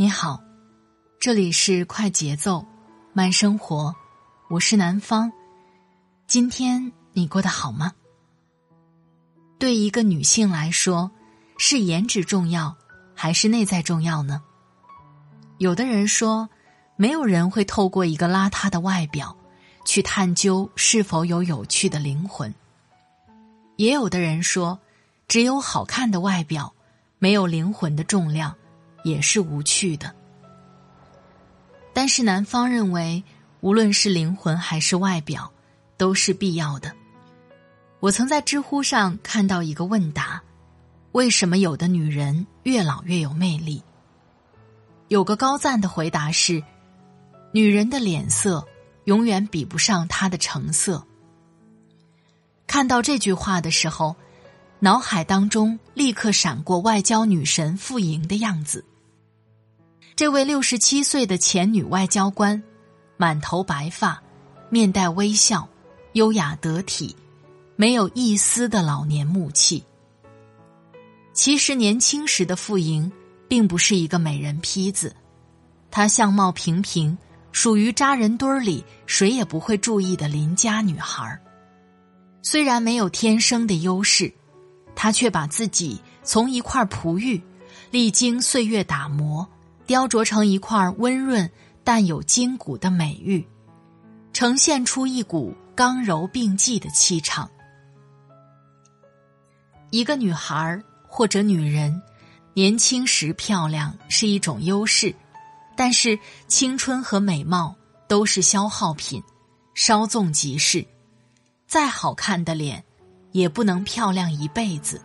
你好，这里是快节奏慢生活，我是南方。今天你过得好吗？对一个女性来说，是颜值重要还是内在重要呢？有的人说，没有人会透过一个邋遢的外表去探究是否有有趣的灵魂。也有的人说，只有好看的外表，没有灵魂的重量。也是无趣的，但是男方认为，无论是灵魂还是外表，都是必要的。我曾在知乎上看到一个问答：为什么有的女人越老越有魅力？有个高赞的回答是：女人的脸色永远比不上她的成色。看到这句话的时候，脑海当中立刻闪过外交女神傅莹的样子。这位六十七岁的前女外交官，满头白发，面带微笑，优雅得体，没有一丝的老年木气。其实年轻时的傅莹并不是一个美人坯子，她相貌平平，属于扎人堆儿里谁也不会注意的邻家女孩虽然没有天生的优势，她却把自己从一块璞玉，历经岁月打磨。雕琢成一块温润但有筋骨的美玉，呈现出一股刚柔并济的气场。一个女孩或者女人，年轻时漂亮是一种优势，但是青春和美貌都是消耗品，稍纵即逝。再好看的脸，也不能漂亮一辈子。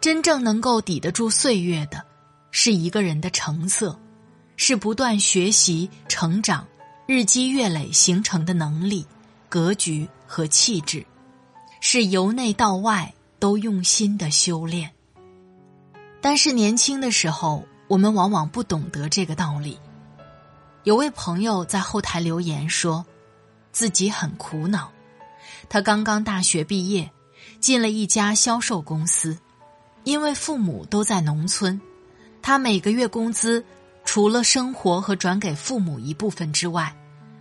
真正能够抵得住岁月的。是一个人的成色，是不断学习、成长、日积月累形成的能力、格局和气质，是由内到外都用心的修炼。但是年轻的时候，我们往往不懂得这个道理。有位朋友在后台留言说，自己很苦恼，他刚刚大学毕业，进了一家销售公司，因为父母都在农村。他每个月工资，除了生活和转给父母一部分之外，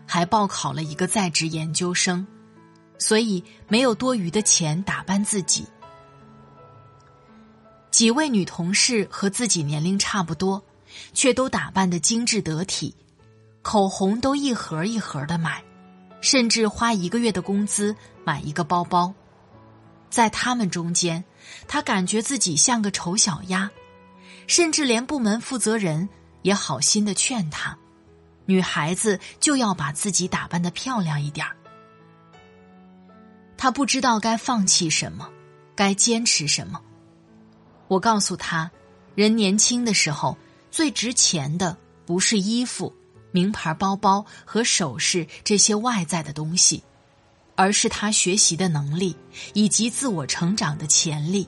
还报考了一个在职研究生，所以没有多余的钱打扮自己。几位女同事和自己年龄差不多，却都打扮的精致得体，口红都一盒一盒的买，甚至花一个月的工资买一个包包。在他们中间，他感觉自己像个丑小鸭。甚至连部门负责人也好心的劝他：“女孩子就要把自己打扮的漂亮一点儿。”他不知道该放弃什么，该坚持什么。我告诉他：“人年轻的时候最值钱的不是衣服、名牌包包和首饰这些外在的东西，而是他学习的能力以及自我成长的潜力。”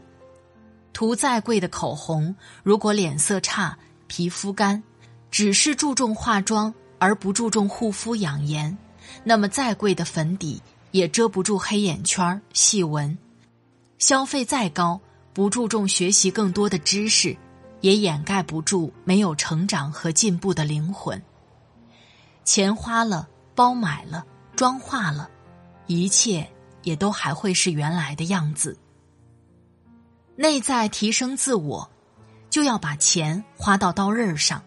涂再贵的口红，如果脸色差、皮肤干，只是注重化妆而不注重护肤养颜，那么再贵的粉底也遮不住黑眼圈、细纹。消费再高，不注重学习更多的知识，也掩盖不住没有成长和进步的灵魂。钱花了，包买了，妆化了，一切也都还会是原来的样子。内在提升自我，就要把钱花到刀刃上，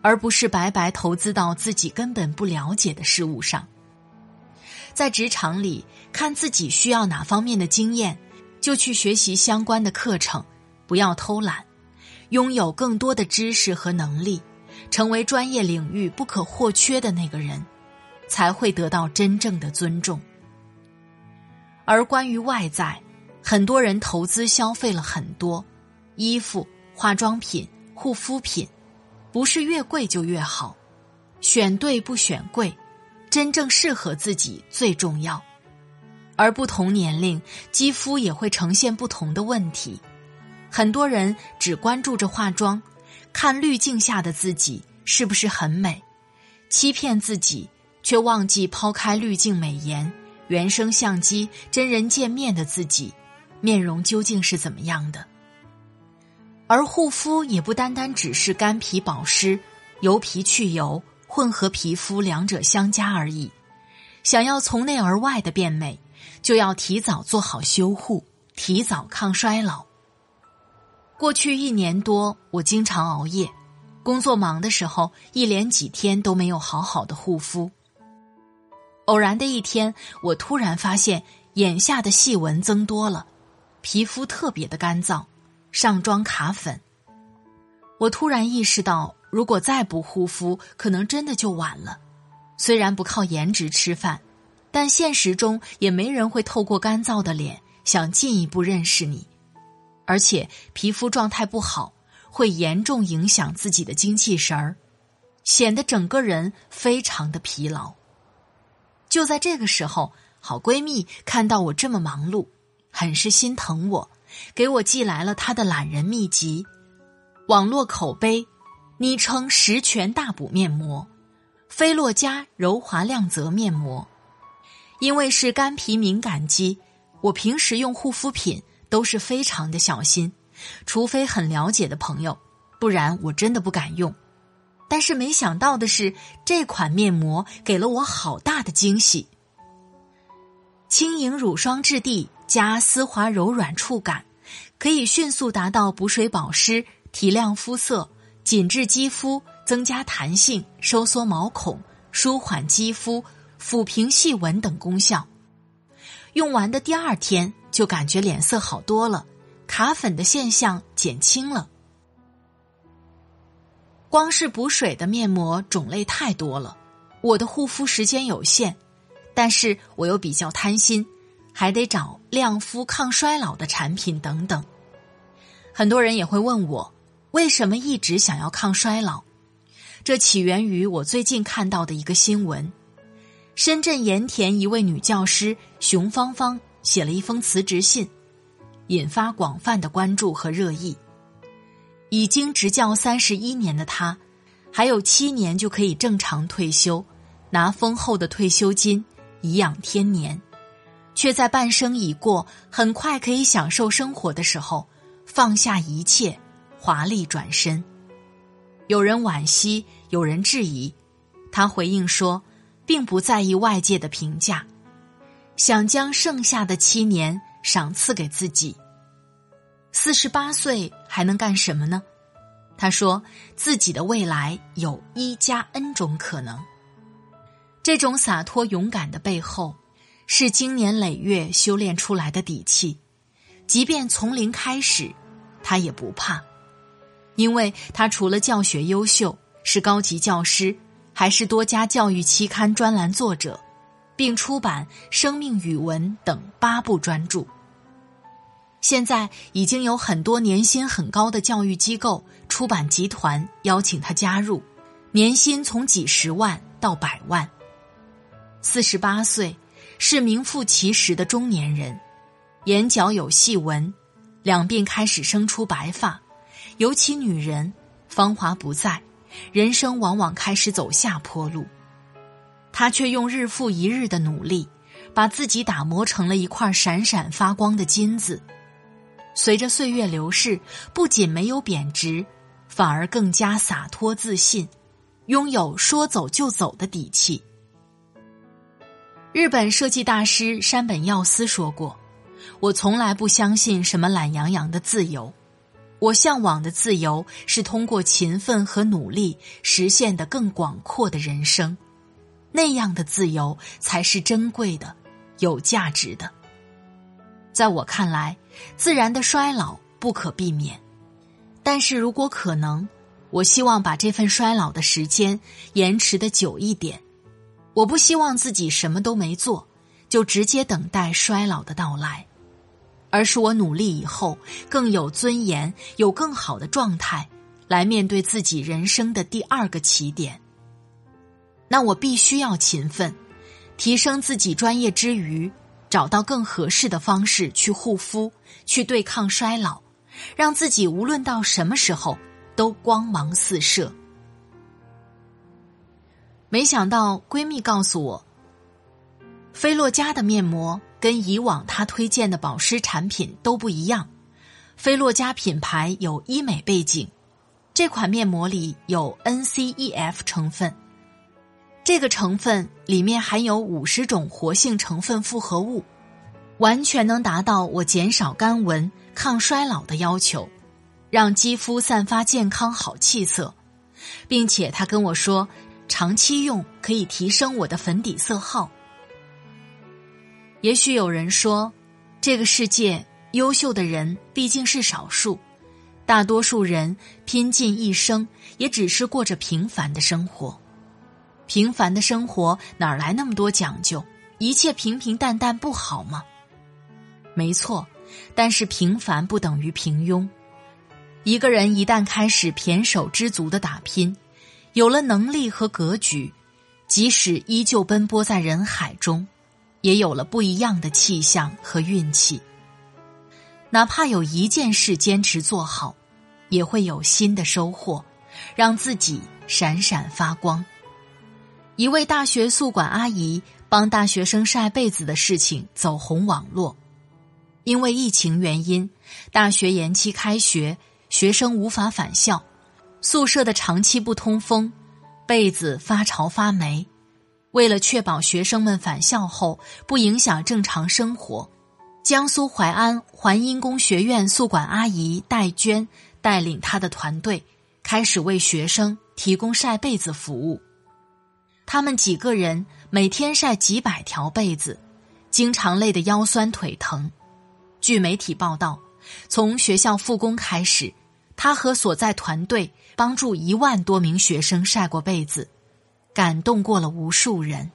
而不是白白投资到自己根本不了解的事物上。在职场里，看自己需要哪方面的经验，就去学习相关的课程，不要偷懒，拥有更多的知识和能力，成为专业领域不可或缺的那个人，才会得到真正的尊重。而关于外在。很多人投资消费了很多，衣服、化妆品、护肤品，不是越贵就越好，选对不选贵，真正适合自己最重要。而不同年龄，肌肤也会呈现不同的问题。很多人只关注着化妆，看滤镜下的自己是不是很美，欺骗自己，却忘记抛开滤镜美颜，原生相机真人见面的自己。面容究竟是怎么样的？而护肤也不单单只是干皮保湿、油皮去油、混合皮肤两者相加而已。想要从内而外的变美，就要提早做好修护，提早抗衰老。过去一年多，我经常熬夜，工作忙的时候，一连几天都没有好好的护肤。偶然的一天，我突然发现眼下的细纹增多了，皮肤特别的干燥，上妆卡粉。我突然意识到，如果再不护肤，可能真的就晚了。虽然不靠颜值吃饭，但现实中也没人会透过干燥的脸想进一步认识你，而且皮肤状态不好会严重影响自己的精气神儿，显得整个人非常的疲劳。就在这个时候，好闺蜜看到我这么忙碌，很是心疼我，给我寄来了她的懒人秘籍，网络口碑，昵称“十全大补面膜”。菲洛嘉柔滑亮泽面膜，因为是干皮敏感肌，我平时用护肤品都是非常的小心，除非很了解的朋友，不然我真的不敢用。但是没想到的是，这款面膜给了我好大的惊喜。轻盈乳霜质地加丝滑柔软触感，可以迅速达到补水保湿、提亮肤色、紧致肌肤。增加弹性、收缩毛孔、舒缓肌肤、抚平细纹等功效。用完的第二天就感觉脸色好多了，卡粉的现象减轻了。光是补水的面膜种类太多了，我的护肤时间有限，但是我又比较贪心，还得找亮肤、抗衰老的产品等等。很多人也会问我，为什么一直想要抗衰老？这起源于我最近看到的一个新闻：深圳盐田一位女教师熊芳芳写了一封辞职信，引发广泛的关注和热议。已经执教三十一年的她，还有七年就可以正常退休，拿丰厚的退休金颐养天年，却在半生已过、很快可以享受生活的时候，放下一切，华丽转身。有人惋惜，有人质疑，他回应说，并不在意外界的评价，想将剩下的七年赏赐给自己。四十八岁还能干什么呢？他说，自己的未来有一加 N 种可能。这种洒脱勇敢的背后，是经年累月修炼出来的底气，即便从零开始，他也不怕。因为他除了教学优秀，是高级教师，还是多家教育期刊专栏作者，并出版《生命语文》等八部专著。现在已经有很多年薪很高的教育机构、出版集团邀请他加入，年薪从几十万到百万。四十八岁，是名副其实的中年人，眼角有细纹，两鬓开始生出白发。尤其女人，芳华不在，人生往往开始走下坡路。她却用日复一日的努力，把自己打磨成了一块闪闪发光的金子。随着岁月流逝，不仅没有贬值，反而更加洒脱自信，拥有说走就走的底气。日本设计大师山本耀司说过：“我从来不相信什么懒洋洋的自由。”我向往的自由是通过勤奋和努力实现的更广阔的人生，那样的自由才是珍贵的、有价值的。在我看来，自然的衰老不可避免，但是如果可能，我希望把这份衰老的时间延迟的久一点。我不希望自己什么都没做，就直接等待衰老的到来。而是我努力以后更有尊严，有更好的状态，来面对自己人生的第二个起点。那我必须要勤奋，提升自己专业之余，找到更合适的方式去护肤，去对抗衰老，让自己无论到什么时候都光芒四射。没想到闺蜜告诉我，菲洛嘉的面膜。跟以往她推荐的保湿产品都不一样，菲洛嘉品牌有医美背景，这款面膜里有 NCEF 成分，这个成分里面含有五十种活性成分复合物，完全能达到我减少干纹、抗衰老的要求，让肌肤散发健康好气色，并且他跟我说，长期用可以提升我的粉底色号。也许有人说，这个世界。优秀的人毕竟是少数，大多数人拼尽一生也只是过着平凡的生活。平凡的生活哪来那么多讲究？一切平平淡淡不好吗？没错，但是平凡不等于平庸。一个人一旦开始胼手知足的打拼，有了能力和格局，即使依旧奔波在人海中，也有了不一样的气象和运气。哪怕有一件事坚持做好，也会有新的收获，让自己闪闪发光。一位大学宿管阿姨帮大学生晒被子的事情走红网络，因为疫情原因，大学延期开学，学生无法返校，宿舍的长期不通风，被子发潮发霉。为了确保学生们返校后不影响正常生活。江苏淮安淮阴工学院宿管阿姨戴娟带领她的团队，开始为学生提供晒被子服务。他们几个人每天晒几百条被子，经常累得腰酸腿疼。据媒体报道，从学校复工开始，他和所在团队帮助一万多名学生晒过被子，感动过了无数人。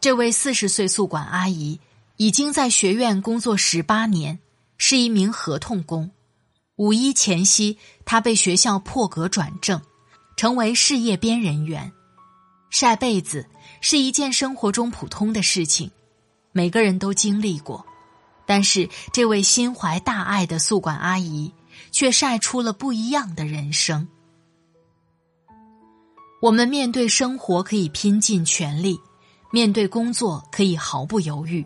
这位四十岁宿管阿姨。已经在学院工作十八年，是一名合同工。五一前夕，他被学校破格转正，成为事业编人员。晒被子是一件生活中普通的事情，每个人都经历过。但是，这位心怀大爱的宿管阿姨却晒出了不一样的人生。我们面对生活可以拼尽全力，面对工作可以毫不犹豫。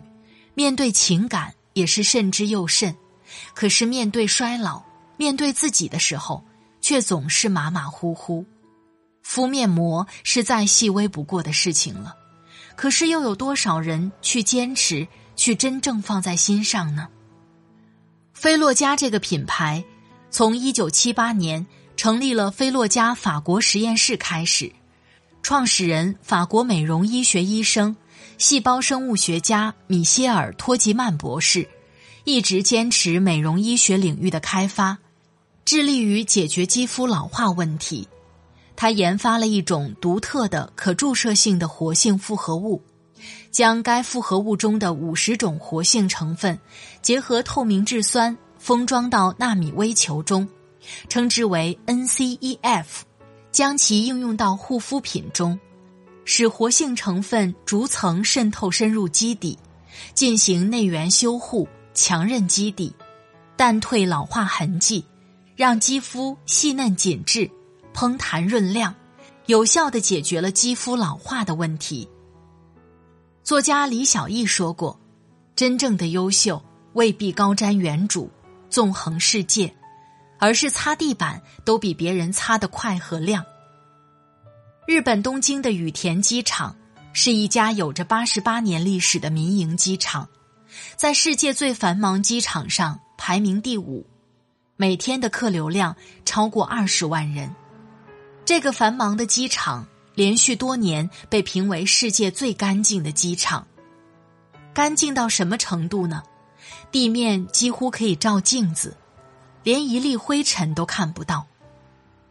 面对情感也是慎之又慎，可是面对衰老、面对自己的时候，却总是马马虎虎。敷面膜是再细微不过的事情了，可是又有多少人去坚持、去真正放在心上呢？菲洛嘉这个品牌，从一九七八年成立了菲洛嘉法国实验室开始，创始人法国美容医学医生。细胞生物学家米歇尔·托吉曼博士一直坚持美容医学领域的开发，致力于解决肌肤老化问题。他研发了一种独特的可注射性的活性复合物，将该复合物中的五十种活性成分结合透明质酸封装到纳米微球中，称之为 NCEF，将其应用到护肤品中。使活性成分逐层渗透深入基底，进行内源修护，强韧基底，淡退老化痕迹，让肌肤细嫩紧致、嘭弹润亮，有效的解决了肌肤老化的问题。作家李小艺说过：“真正的优秀未必高瞻远瞩、纵横世界，而是擦地板都比别人擦得快和亮。”日本东京的羽田机场是一家有着八十八年历史的民营机场，在世界最繁忙机场上排名第五，每天的客流量超过二十万人。这个繁忙的机场连续多年被评为世界最干净的机场，干净到什么程度呢？地面几乎可以照镜子，连一粒灰尘都看不到。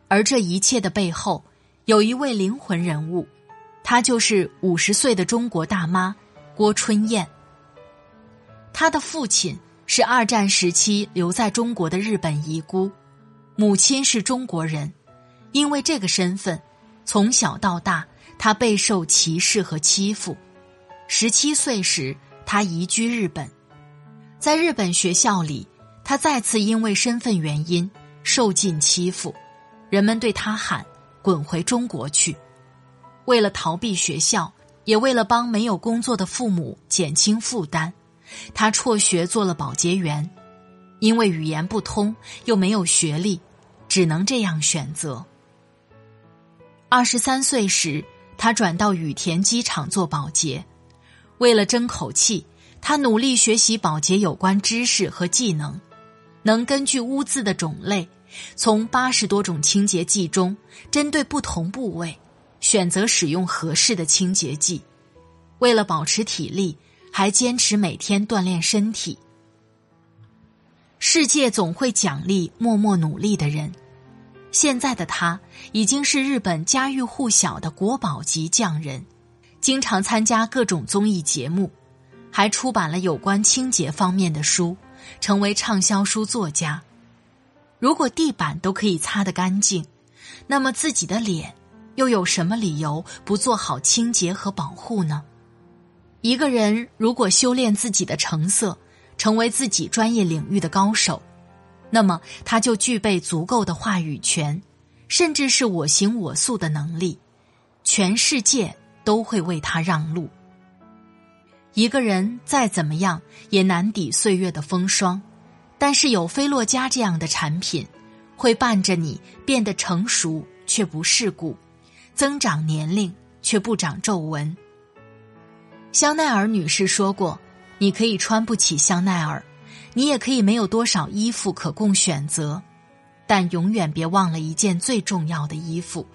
而这一切的背后。有一位灵魂人物，她就是五十岁的中国大妈郭春燕。她的父亲是二战时期留在中国的日本遗孤，母亲是中国人。因为这个身份，从小到大，她备受歧视和欺负。十七岁时，她移居日本，在日本学校里，他再次因为身份原因受尽欺负，人们对他喊。滚回中国去！为了逃避学校，也为了帮没有工作的父母减轻负担，他辍学做了保洁员。因为语言不通又没有学历，只能这样选择。二十三岁时，他转到羽田机场做保洁，为了争口气，他努力学习保洁有关知识和技能，能根据污渍的种类，从八十多种清洁剂中针对不同部位。选择使用合适的清洁剂，为了保持体力，还坚持每天锻炼身体。世界总会奖励默默努力的人。现在的他已经是日本家喻户晓的国宝级匠人，经常参加各种综艺节目，还出版了有关清洁方面的书，成为畅销书作家。如果地板都可以擦得干净，那么自己的脸。又有什么理由不做好清洁和保护呢？一个人如果修炼自己的成色，成为自己专业领域的高手，那么他就具备足够的话语权，甚至是我行我素的能力，全世界都会为他让路。一个人再怎么样也难抵岁月的风霜，但是有菲洛嘉这样的产品，会伴着你变得成熟却不世故。增长年龄却不长皱纹。香奈儿女士说过：“你可以穿不起香奈儿，你也可以没有多少衣服可供选择，但永远别忘了一件最重要的衣服。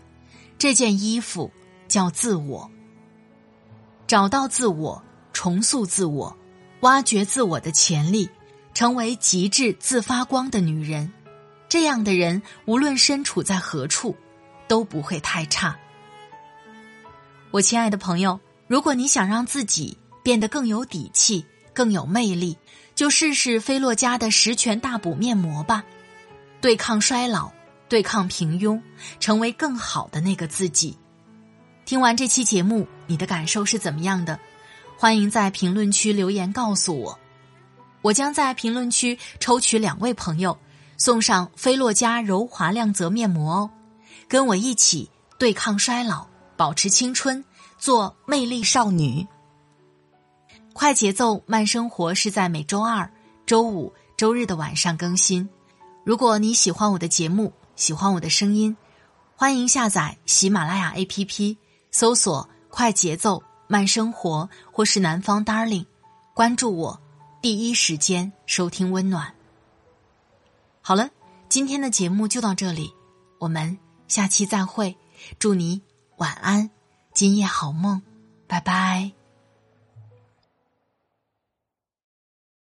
这件衣服叫自我。找到自我，重塑自我，挖掘自我的潜力，成为极致自发光的女人。这样的人，无论身处在何处，都不会太差。”我亲爱的朋友，如果你想让自己变得更有底气、更有魅力，就试试菲洛嘉的十全大补面膜吧，对抗衰老，对抗平庸，成为更好的那个自己。听完这期节目，你的感受是怎么样的？欢迎在评论区留言告诉我，我将在评论区抽取两位朋友，送上菲洛嘉柔滑亮泽面膜哦，跟我一起对抗衰老。保持青春，做魅力少女。快节奏慢生活是在每周二、周五、周日的晚上更新。如果你喜欢我的节目，喜欢我的声音，欢迎下载喜马拉雅 APP，搜索“快节奏慢生活”或是“南方 Darling”，关注我，第一时间收听温暖。好了，今天的节目就到这里，我们下期再会，祝你。晚安，今夜好梦，拜拜。